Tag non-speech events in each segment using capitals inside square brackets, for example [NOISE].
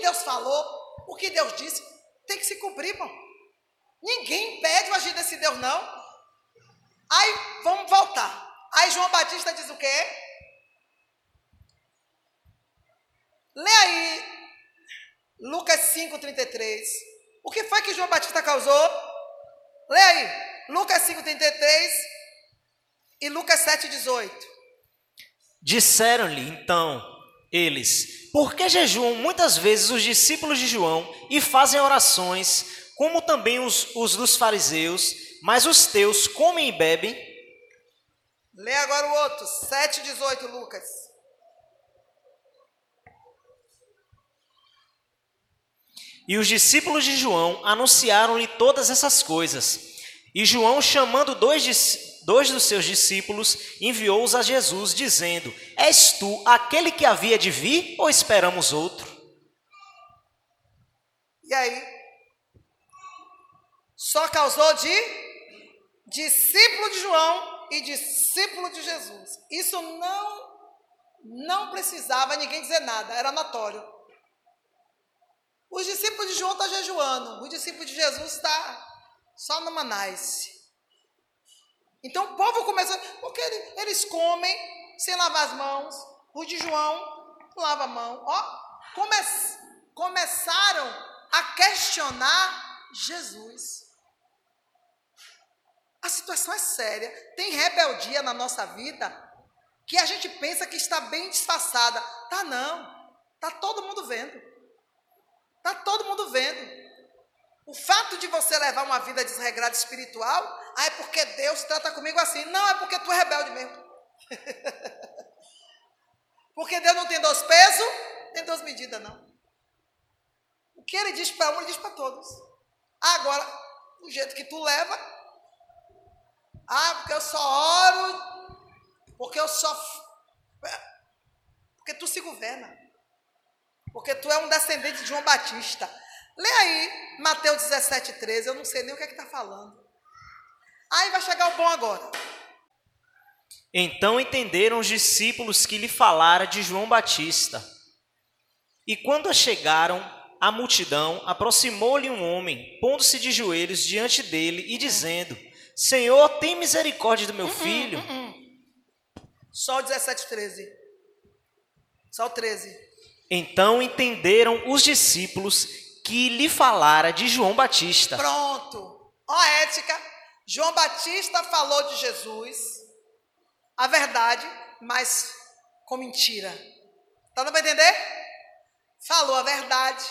Deus falou, o que Deus disse, tem que se cumprir, irmão. Ninguém impede o agir desse Deus, não. Aí, vamos voltar. Aí João Batista diz o quê? Lê aí Lucas 5,33. O que foi que João Batista causou? Lê aí. Lucas 5,33 e Lucas 7,18. Disseram-lhe então eles: Por que jejuam muitas vezes os discípulos de João e fazem orações, como também os, os dos fariseus, mas os teus comem e bebem? Lê agora o outro, 7,18, Lucas. E os discípulos de João anunciaram-lhe todas essas coisas. E João, chamando dois, dois dos seus discípulos, enviou-os a Jesus, dizendo: És tu aquele que havia de vir ou esperamos outro? E aí? Só causou de discípulo de João e discípulo de Jesus. Isso não não precisava ninguém dizer nada, era notório. Os discípulos de João estão tá jejuando, os discípulos de Jesus está só no Manais. Então o povo começou, porque eles comem sem lavar as mãos. Os de João lava a mão. Ó, come, começaram a questionar Jesus. A situação é séria. Tem rebeldia na nossa vida que a gente pensa que está bem disfarçada. Tá não. Tá todo mundo vendo. Tá todo mundo vendo. O fato de você levar uma vida desregrada espiritual, ah, é porque Deus trata comigo assim. Não, é porque tu é rebelde mesmo. [LAUGHS] porque Deus não tem dois pesos, tem duas medidas, não. O que ele diz para um, ele diz para todos. Agora, o jeito que tu leva, ah, porque eu só oro, porque eu só. Porque tu se governa. Porque tu é um descendente de João Batista. Lê aí, Mateus 17, 13. Eu não sei nem o que é que está falando. Aí vai chegar o bom agora. Então entenderam os discípulos que lhe falara de João Batista. E quando chegaram a multidão, aproximou-lhe um homem, pondo-se de joelhos diante dele e dizendo: Senhor, tem misericórdia do meu uh -uh, filho. Uh Só o 17, 13. Só o 13. Então entenderam os discípulos que lhe falara de João Batista. Pronto. Ó ética. João Batista falou de Jesus, a verdade, mas com mentira. Tá dando para entender? Falou a verdade,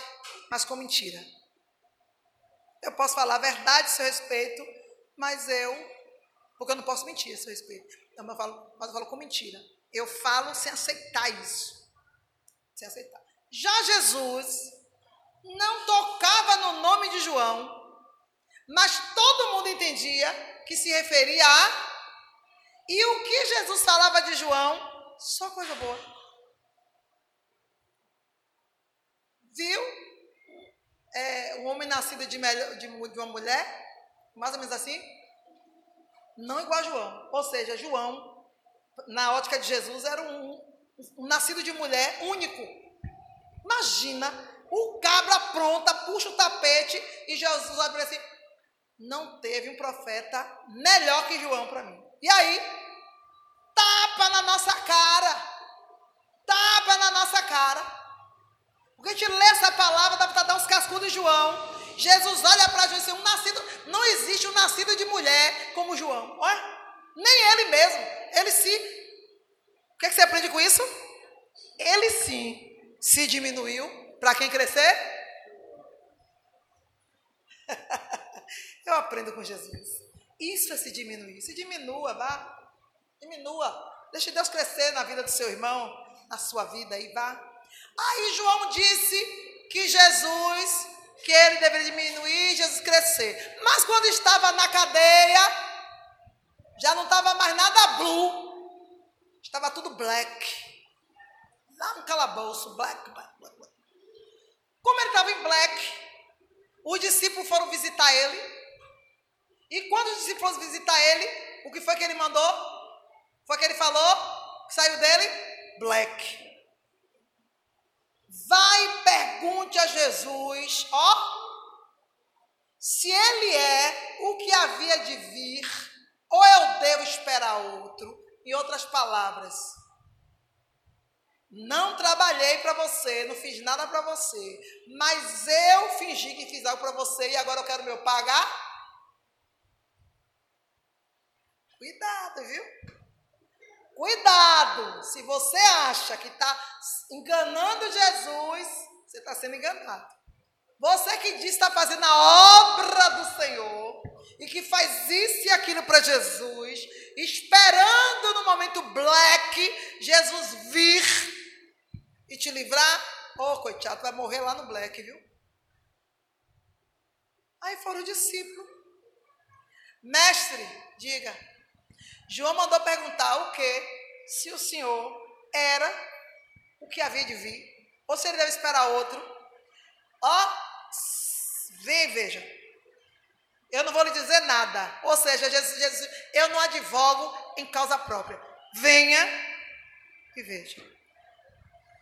mas com mentira. Eu posso falar a verdade a seu respeito, mas eu, porque eu não posso mentir a seu respeito, então, eu falo, mas eu falo com mentira. Eu falo sem aceitar isso. Sem aceitar. Já Jesus não tocava no nome de João, mas todo mundo entendia que se referia a. E o que Jesus falava de João? Só coisa boa. Viu? É, um homem nascido de, de, uma mulher mais ou menos assim? Não igual a João. Ou seja, João, na ótica de Jesus, era um, um nascido de mulher único. Imagina, o cabra pronta, puxa o tapete e Jesus abre assim. Não teve um profeta melhor que João para mim. E aí, tapa na nossa cara. Tapa na nossa cara. Porque a gente lê essa palavra, dá para dar uns cascudos de João. Jesus olha para Jesus e diz, um nascido, não existe um nascido de mulher como João. Olha, nem ele mesmo. Ele se. O que, é que você aprende com isso? Ele sim se diminuiu para quem crescer. [LAUGHS] Eu aprendo com Jesus. Isso é se diminuir. Se diminua, vá. Diminua. Deixe Deus crescer na vida do seu irmão, na sua vida aí, vá. Aí João disse que Jesus que ele deveria diminuir e Jesus crescer. Mas quando estava na cadeia, já não estava mais nada blue, estava tudo black. Lá no calabouço, black, black, black, black. Como ele estava em black, os discípulos foram visitar ele. E quando os discípulos visitar ele, o que foi que ele mandou? Foi que ele falou, que saiu dele? Black. Vai e pergunte a Jesus, ó, se ele é o que havia de vir, ou eu devo esperar outro. Em outras palavras, não trabalhei para você, não fiz nada para você, mas eu fingi que fiz algo para você e agora eu quero meu pagar. Cuidado, viu? Cuidado! Se você acha que está enganando Jesus, você está sendo enganado. Você que diz está fazendo a obra do Senhor e que faz isso e aquilo para Jesus, esperando no momento black Jesus vir e te livrar, oh, coitado, vai morrer lá no black, viu? Aí foram os discípulos. Mestre, diga. João mandou perguntar o que? Se o Senhor era o que havia de vir, ou se ele deve esperar outro. Ó, Vem, veja. Eu não vou lhe dizer nada. Ou seja, Jesus, Jesus, eu não advogo em causa própria. Venha e veja.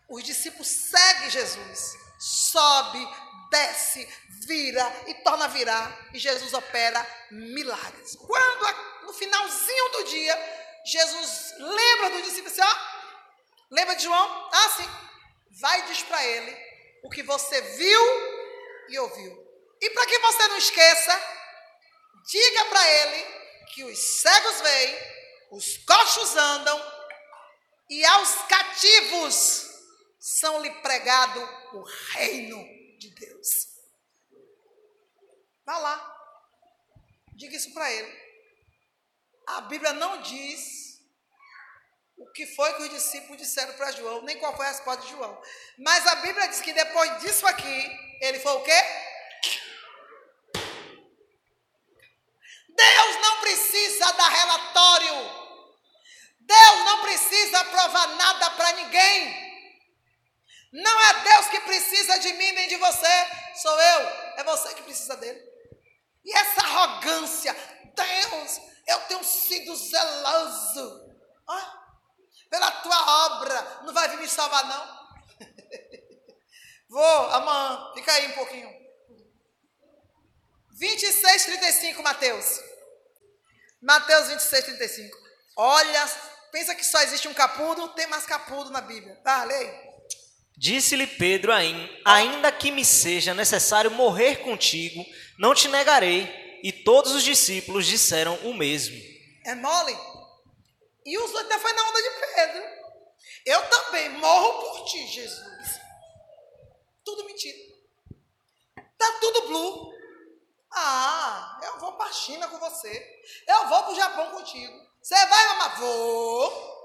Os discípulos seguem Jesus. Sobe, desce, vira e torna a virar. E Jesus opera milagres. Quando, no finalzinho do dia, Jesus lembra do discípulo assim, ó. Lembra de João? Ah, sim. Vai e diz para ele o que você viu e ouviu. E para que você não esqueça, diga para ele que os cegos veem, os coxos andam e aos cativos são lhe pregado o reino de Deus. Vá lá. Diga isso para ele. A Bíblia não diz o que foi que os discípulos disseram para João, nem qual foi a resposta de João. Mas a Bíblia diz que depois disso aqui, ele foi o quê? Deus não precisa dar relatório. Deus não precisa provar nada para ninguém. Não é Deus que precisa de mim nem de você, sou eu. É você que precisa dele. E essa arrogância, Deus, eu tenho sido zeloso ah, pela tua obra, não vai vir me salvar, não. [LAUGHS] Vou, amanhã, fica aí um pouquinho. 26, 35, Mateus. Mateus 26, 35. Olha, pensa que só existe um capudo, tem mais capudo na Bíblia. Tá, lei. Disse-lhe Pedro ainda que me seja necessário morrer contigo, não te negarei. E todos os discípulos disseram o mesmo. É mole? E os outros foi na onda de Pedro. Eu também morro por ti, Jesus. Tudo mentira. Tá tudo blue. Ah, eu vou para a China com você. Eu vou para o Japão contigo. Você vai, mamãe? Vou.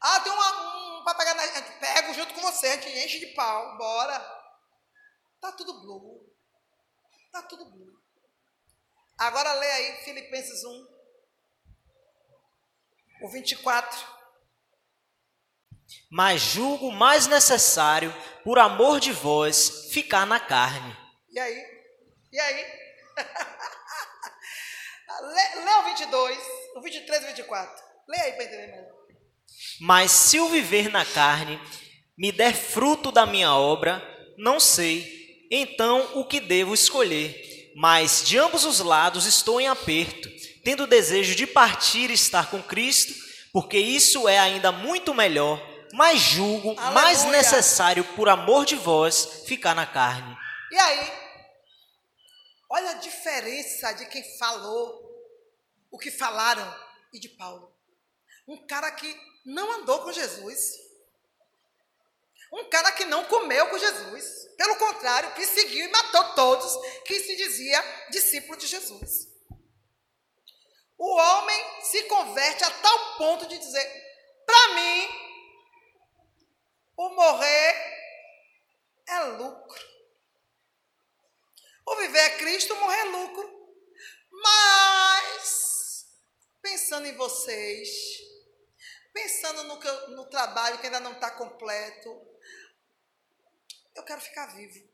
Ah, tem uma, para pegar na gente. Pego junto com você, a gente enche de pau. Bora. Tá tudo blue. Tá tudo blue. Agora lê aí Filipenses 1, o 24. Mas julgo mais necessário, por amor de vós, ficar na carne. E aí? E aí? [LAUGHS] lê, lê o 22, o 23 e o 24. Lê aí para entender melhor. Mas se o viver na carne me der fruto da minha obra, não sei, então o que devo escolher. Mas de ambos os lados estou em aperto, tendo desejo de partir e estar com Cristo, porque isso é ainda muito melhor, mas julgo Aleluia. mais necessário, por amor de vós, ficar na carne. E aí? Olha a diferença de quem falou o que falaram e de Paulo. Um cara que não andou com Jesus. Um cara que não comeu com Jesus. Pelo contrário, que seguiu e matou todos que se dizia discípulo de Jesus. O homem se converte a tal ponto de dizer: para mim, o morrer é lucro. O viver é Cristo, morrer é lucro. Mas, pensando em vocês, pensando no, no trabalho que ainda não está completo, eu quero ficar vivo.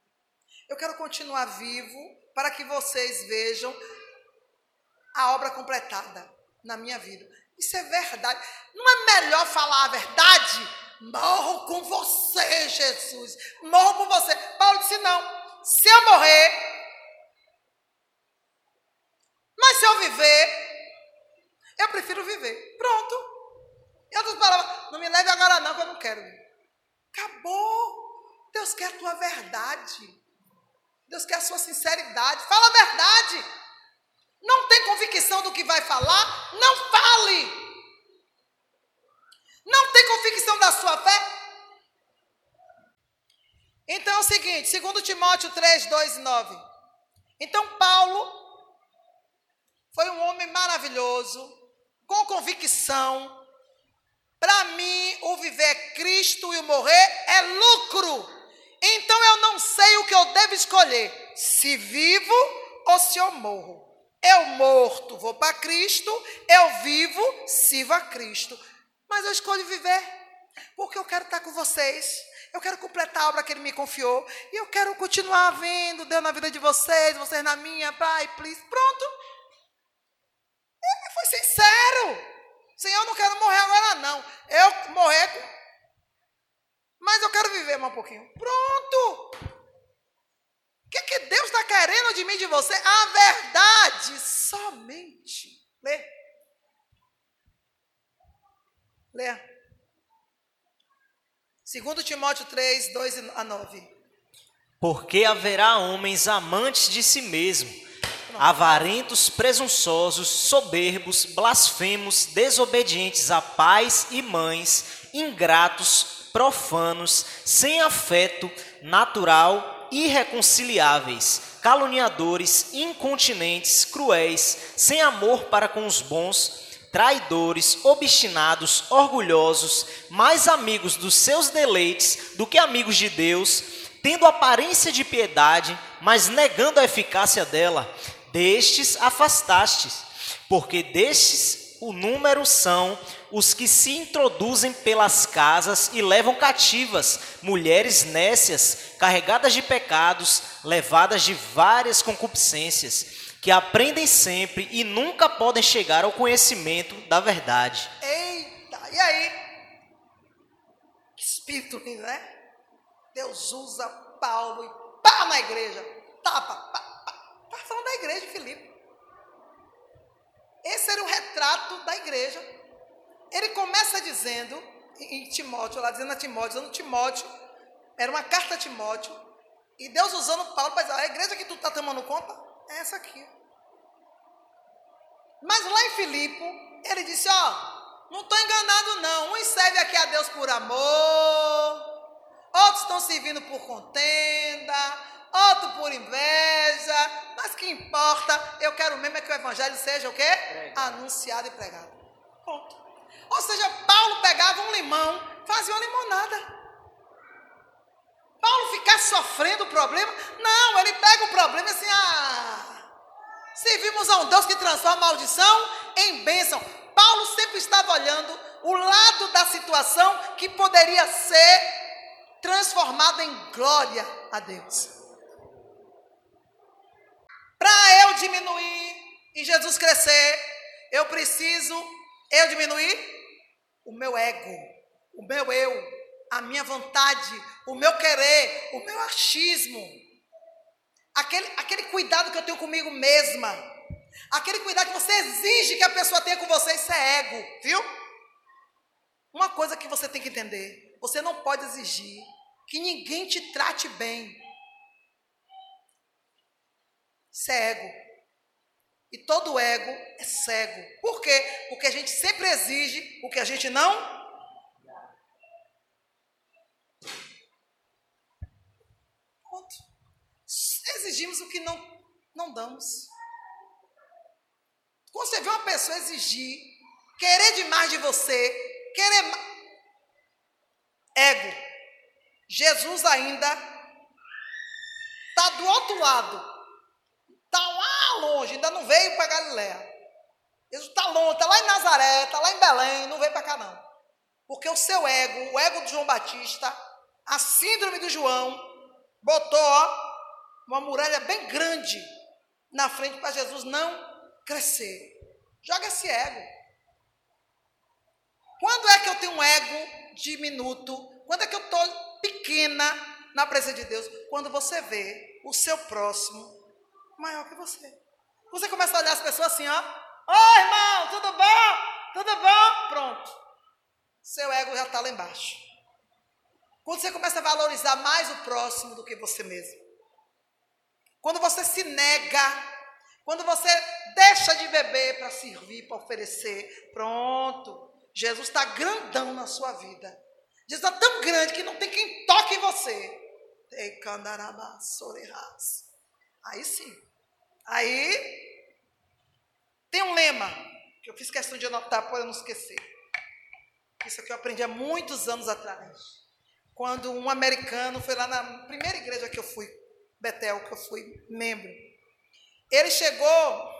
Eu quero continuar vivo para que vocês vejam a obra completada na minha vida. Isso é verdade. Não é melhor falar a verdade Morro com você, Jesus. Morro com você. Paulo disse: não. Se eu morrer, mas se eu viver, eu prefiro viver. Pronto. Outras palavras, não me leve agora não, que eu não quero. Acabou. Deus quer a tua verdade. Deus quer a sua sinceridade. Fala a verdade. Não tem convicção do que vai falar? Não fale. Não tem convicção da sua fé? Então é o seguinte, 2 Timóteo 3, 2 e 9. Então Paulo foi um homem maravilhoso, com convicção. Para mim, o viver é Cristo e o morrer é lucro. Então eu não sei o que eu devo escolher: se vivo ou se eu morro. Eu morto, vou para Cristo, eu vivo, sirvo a Cristo. Mas eu escolho viver, porque eu quero estar com vocês. Eu quero completar a obra que ele me confiou. E eu quero continuar vendo Deus na vida de vocês, vocês na minha, pai, please. Pronto. Ele foi sincero. Senhor, eu não quero morrer agora, não. Eu morrer mas eu quero viver mais um pouquinho. Pronto! O que, que Deus está querendo de mim de você? A verdade somente. Lê. Lê. 2 Timóteo 3, 2 a 9. Porque haverá homens amantes de si mesmo, avarentos, presunçosos, soberbos, blasfemos, desobedientes a pais e mães, ingratos, profanos, sem afeto natural, irreconciliáveis, caluniadores, incontinentes, cruéis, sem amor para com os bons, traidores, obstinados, orgulhosos, mais amigos dos seus deleites do que amigos de Deus, tendo aparência de piedade, mas negando a eficácia dela. Destes afastastes, porque destes o número são os que se introduzem pelas casas e levam cativas mulheres nécias, carregadas de pecados, levadas de várias concupiscências, que aprendem sempre e nunca podem chegar ao conhecimento da verdade. Eita, e aí? Que espírito né? Deus usa Paulo e pá na igreja. Tapa, pá, Tá falando da igreja, Filipe. Esse era o retrato da igreja. Ele começa dizendo, em Timóteo, lá dizendo a Timóteo, usando Timóteo, era uma carta a Timóteo, e Deus usando Paulo para dizer, a igreja que tu está tomando conta é essa aqui. Mas lá em Filipe, ele disse, ó, não estou enganado não, uns servem aqui a Deus por amor, outros estão servindo por contenda, outros por inveja, mas que importa, eu quero mesmo é que o evangelho seja o quê? Pregado. Anunciado e pregado. Ponto. Ou seja, Paulo pegava um limão, fazia uma limonada. Paulo ficar sofrendo o problema? Não, ele pega o problema e assim, ah, servimos a um Deus que transforma a maldição em bênção. Paulo sempre estava olhando o lado da situação que poderia ser transformado em glória a Deus. Para eu diminuir e Jesus crescer, eu preciso eu diminuir o meu ego, o meu eu, a minha vontade, o meu querer, o meu achismo, aquele, aquele cuidado que eu tenho comigo mesma, aquele cuidado que você exige que a pessoa tenha com você, isso é ego, viu? Uma coisa que você tem que entender: você não pode exigir que ninguém te trate bem. Isso é. E todo ego é cego. Por quê? Porque a gente sempre exige o que a gente não. Ponto. Exigimos o que não, não damos. Quando você vê uma pessoa exigir, querer demais de você, querer. Ego. Jesus ainda está do outro lado Está lá longe, ainda não veio para Galiléia. Jesus está longe, está lá em Nazaré, está lá em Belém, não veio para cá não. Porque o seu ego, o ego de João Batista, a síndrome do João, botou uma muralha bem grande na frente para Jesus não crescer. Joga esse ego. Quando é que eu tenho um ego diminuto? Quando é que eu estou pequena na presença de Deus? Quando você vê o seu próximo maior que você. Você começa a olhar as pessoas assim, ó. Oi, irmão, tudo bom? Tudo bom? Pronto. Seu ego já está lá embaixo. Quando você começa a valorizar mais o próximo do que você mesmo. Quando você se nega quando você deixa de beber para servir, para oferecer, pronto. Jesus está grandão na sua vida. Jesus está tão grande que não tem quem toque em você. Aí sim. Aí tem um lema que eu fiz questão de anotar para eu não esquecer. Isso aqui eu aprendi há muitos anos atrás. Quando um americano foi lá na primeira igreja que eu fui, Betel, que eu fui membro. Ele chegou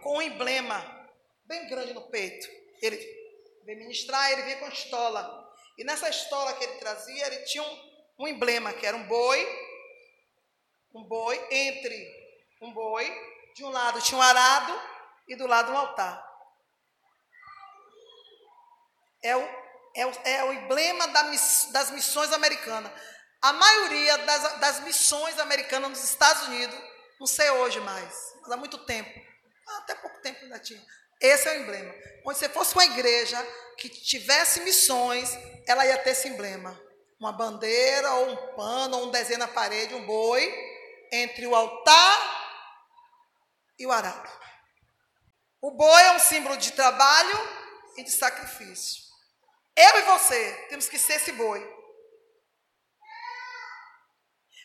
com um emblema bem grande no peito. Ele veio ministrar, ele veio com estola. E nessa estola que ele trazia, ele tinha um, um emblema, que era um boi, um boi, entre um boi, de um lado tinha um arado e do lado um altar. É o, é o, é o emblema da, das missões americanas. A maioria das, das missões americanas nos Estados Unidos não sei hoje mais, mas há muito tempo. Até pouco tempo ainda tinha. Esse é o emblema. Onde se fosse uma igreja que tivesse missões, ela ia ter esse emblema. Uma bandeira, ou um pano, ou um desenho na parede, um boi, entre o altar e o arado. O boi é um símbolo de trabalho e de sacrifício. Eu e você temos que ser esse boi.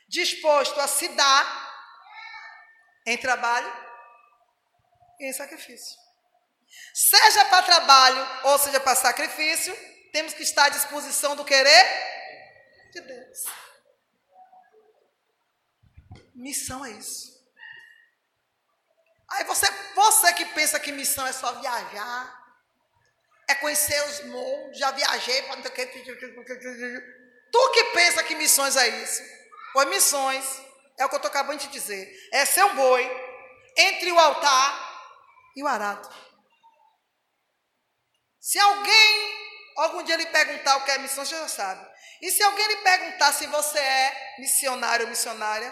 Disposto a se dar em trabalho e em sacrifício. Seja para trabalho ou seja para sacrifício, temos que estar à disposição do querer de Deus. Missão é isso. Aí você, você que pensa que missão é só viajar, é conhecer os mundos, já viajei Tu que pensa que missões é isso? Pois missões é o que eu estou acabando de dizer. É ser um boi entre o altar e o arado. Se alguém algum dia lhe perguntar o que é missão, você já sabe. E se alguém lhe perguntar se você é missionário ou missionária,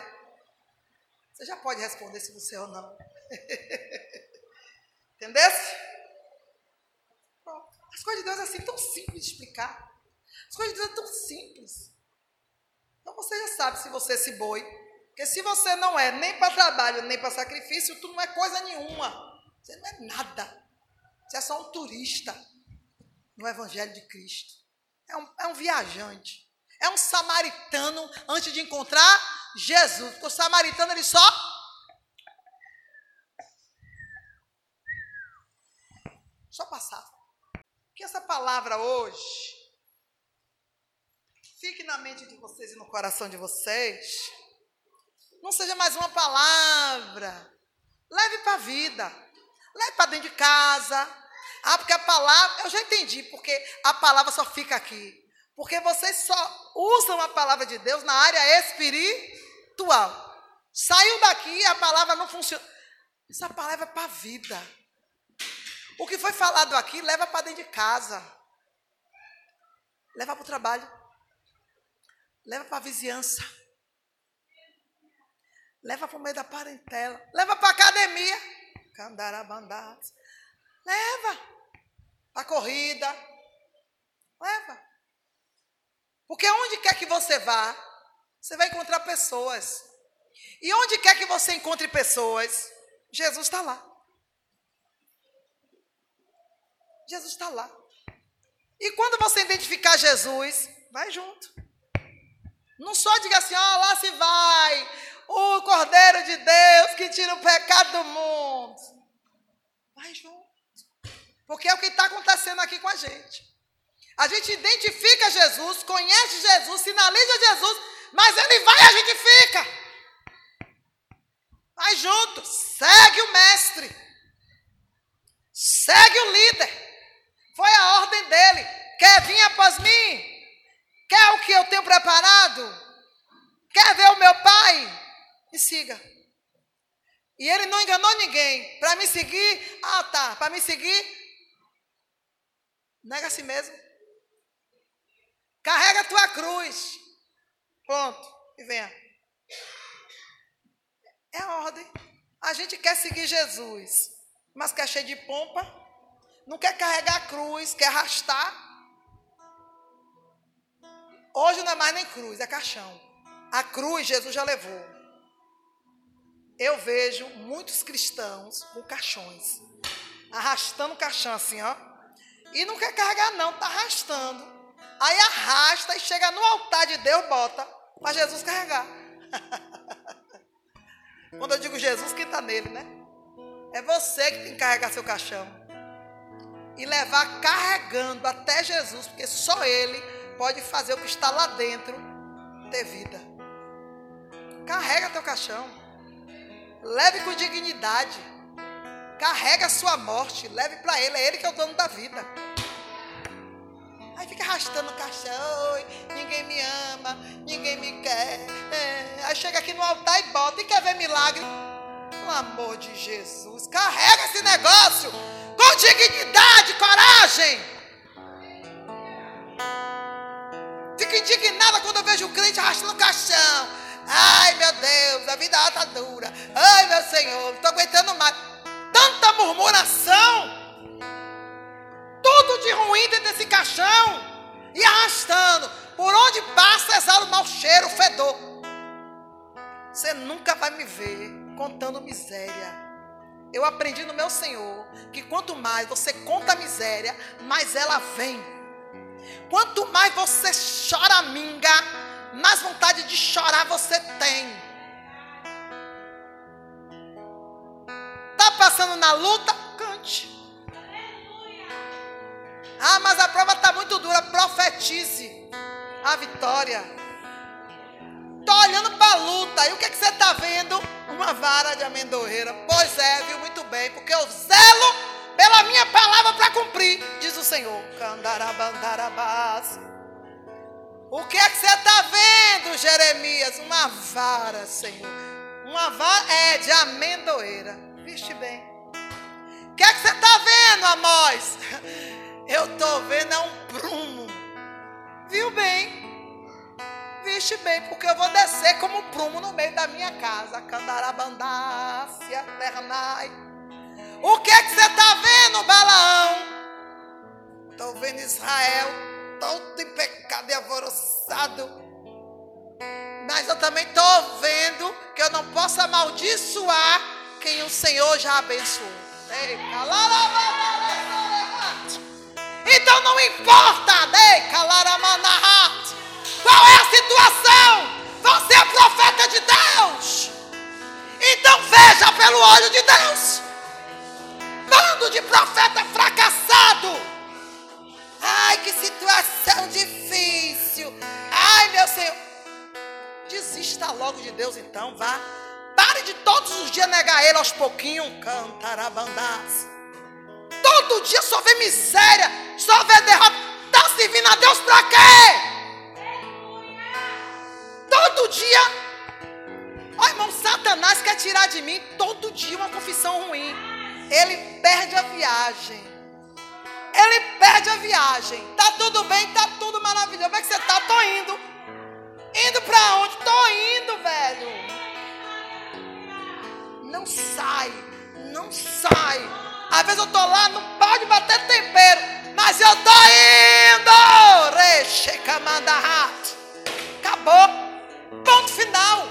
você já pode responder se você é ou não. [LAUGHS] Entendesse? As coisas de Deus é assim tão simples de explicar. As coisas de Deus é tão simples. Então você já sabe se você é esse boi porque se você não é nem para trabalho, nem para sacrifício, tu não é coisa nenhuma. Você não é nada. Você é só um turista no Evangelho de Cristo. É um, é um viajante. É um samaritano antes de encontrar Jesus. Porque o samaritano ele só. Só passava. Que essa palavra hoje fique na mente de vocês e no coração de vocês não seja mais uma palavra. Leve para a vida. Leve para dentro de casa. Ah, porque a palavra, eu já entendi, porque a palavra só fica aqui. Porque vocês só usam a palavra de Deus na área espiritual. Saiu daqui, a palavra não funciona. Essa palavra é para a vida. O que foi falado aqui, leva para dentro de casa. Leva para o trabalho. Leva para a vizinhança. Leva para o meio da parentela. Leva para a academia. Leva. A corrida. Leva. Porque onde quer que você vá, você vai encontrar pessoas. E onde quer que você encontre pessoas, Jesus está lá. Jesus está lá. E quando você identificar Jesus, vai junto. Não só diga assim, ó, oh, lá se vai o Cordeiro de Deus que tira o pecado do mundo. Vai junto. Porque é o que está acontecendo aqui com a gente. A gente identifica Jesus, conhece Jesus, sinaliza Jesus, mas ele vai e a gente fica. Vai junto, segue o mestre, segue o líder. Foi a ordem dele. Quer vir após mim? Quer o que eu tenho preparado? Quer ver o meu pai? me siga. E ele não enganou ninguém. Para me seguir, ah tá, para me seguir, Nega a si mesmo. Carrega a tua cruz. Pronto. E venha. É a ordem. A gente quer seguir Jesus, mas quer cheio de pompa. Não quer carregar a cruz, quer arrastar. Hoje não é mais nem cruz, é caixão. A cruz Jesus já levou. Eu vejo muitos cristãos com caixões, arrastando o caixão assim, ó. E não quer carregar, não, está arrastando. Aí arrasta e chega no altar de Deus, bota para Jesus carregar. [LAUGHS] Quando eu digo Jesus, quem está nele, né? É você que tem que carregar seu caixão. E levar carregando até Jesus, porque só Ele pode fazer o que está lá dentro ter vida. Carrega teu caixão. Leve com dignidade. Carrega a sua morte. Leve para Ele. É Ele que é o dono da vida. Aí fica arrastando o caixão. Ninguém me ama. Ninguém me quer. É. Aí chega aqui no altar e bota. E quer ver milagre? Pelo amor de Jesus. Carrega esse negócio. Com dignidade, coragem. Fico indignada quando eu vejo o crente arrastando o caixão. Ai, meu Deus, a vida está dura. Ai, meu Senhor, não estou aguentando mais. Tanta murmuração. Tudo de ruim dentro desse caixão. E arrastando. Por onde passa, exala o mau cheiro, o fedor. Você nunca vai me ver contando miséria. Eu aprendi no meu Senhor que quanto mais você conta a miséria, mais ela vem. Quanto mais você choraminga, mais vontade de chorar você tem. Tá passando na luta? Cante. Ah, mas a prova está muito dura. Profetize a vitória. Tô olhando para a luta. E o que, que você está vendo? Uma vara de amendoeira. Pois é, viu muito bem. Porque eu zelo pela minha palavra para cumprir, diz o Senhor. O que é que você está vendo, Jeremias? Uma vara, Senhor. Uma vara é de amendoeira. Viste bem. O que é que você está vendo, Amós? Eu estou vendo é um prumo. Viu bem? Viste bem, porque eu vou descer como prumo no meio da minha casa. Candarabandácia, ternai. O que é que você está vendo, Balaão? Estou vendo Israel todo em pecado e alvoroçado. Mas eu também estou vendo que eu não posso amaldiçoar quem o Senhor já abençoou. Então não importa, qual é a situação, você é profeta de Deus. Então veja pelo olho de Deus bando de profeta fracassado. Ai, que situação difícil. Ai, meu Senhor. Desista logo de Deus, então, vá. Pare de todos os dias negar Ele aos pouquinhos. Cantarabandás. Todo dia só vê miséria, só vê derrota. Está servindo a Deus para quê? Todo dia. Ó, irmão, Satanás quer tirar de mim todo dia uma confissão ruim ele perde a viagem. Ele perde a viagem. Tá tudo bem, tá tudo maravilhoso. Como é que você tá? Tô indo. Indo para onde? Tô indo, velho. Não sai. Não sai. Às vezes eu tô lá, não pode bater tempero. Mas eu tô indo. Rechecamandahat. Acabou. Ponto final.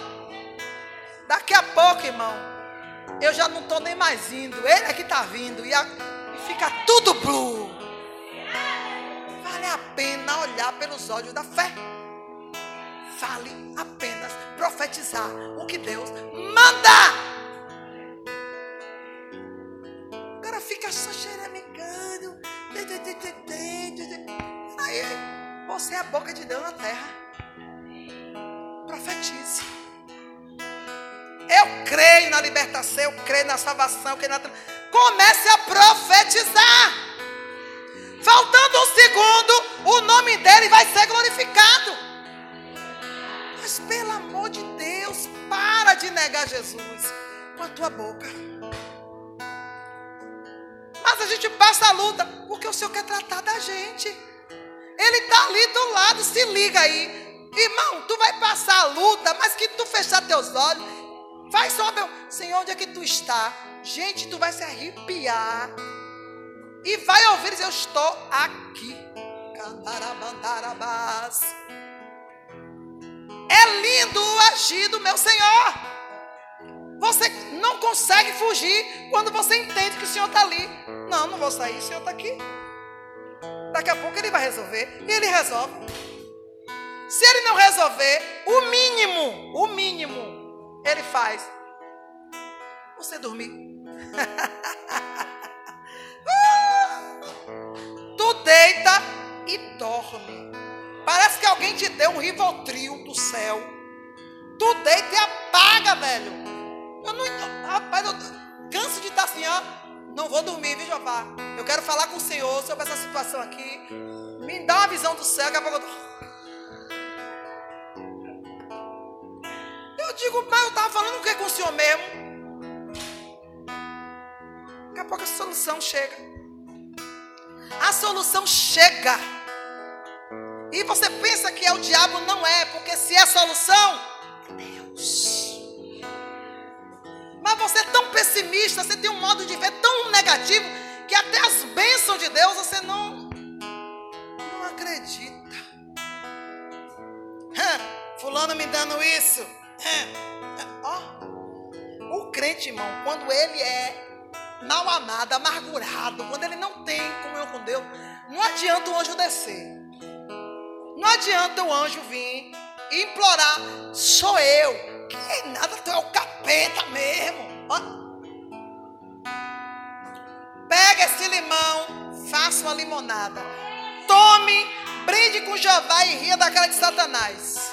Daqui a pouco, irmão eu já não estou nem mais indo. Ele é que está vindo. E, a, e fica tudo blue. Vale a pena olhar pelos olhos da fé. Vale apenas profetizar o que Deus manda. Fica só xeramicando. Aí, você é a boca de Deus na terra. Profetize. Eu creio na libertação, eu creio na salvação, eu creio na. Comece a profetizar. Faltando um segundo, o nome dele vai ser glorificado. Mas pelo amor de Deus, para de negar Jesus com a tua boca. Mas a gente passa a luta? Porque o Senhor quer tratar da gente. Ele está ali do lado, se liga aí. Irmão, tu vai passar a luta, mas que tu fechar teus olhos, faz só, meu, Senhor, onde é que tu está? Gente, tu vai se arrepiar. E vai ouvir dizer, eu estou aqui. É lindo o agir do meu Senhor. Você não consegue fugir quando você entende que o Senhor está ali. Não, não vou sair, o Senhor está aqui. Daqui a pouco ele vai resolver. E ele resolve. Se ele não resolver, o mínimo, o mínimo, ele faz. Você dormir. [LAUGHS] tu deita e dorme. Parece que alguém te deu um rivotril do céu. Tu deita e apaga, velho. Eu não, rapaz, eu canso de estar assim, ó. Não vou dormir, viu, Jeová? Eu quero falar com o Senhor sobre essa situação aqui. Me dá uma visão do céu, daqui a pouco eu Eu digo, mas eu estava falando o que com o senhor mesmo? Daqui a pouco a solução chega. A solução chega. E você pensa que é o diabo, não é, porque se é solução, é Deus. Mas você é tão pessimista, você tem um modo de ver tão negativo, que até as bênçãos de Deus você não, não acredita. Fulano me dando isso. Ó, o crente, irmão, quando ele é mal amado, amargurado, quando ele não tem comunhão com Deus, não adianta o anjo descer. Não adianta o anjo vir implorar, sou eu. Que nada, tu é o capeta mesmo. Ó. Pega esse limão, faça uma limonada. Tome, brinde com Jeová e ria da cara de Satanás.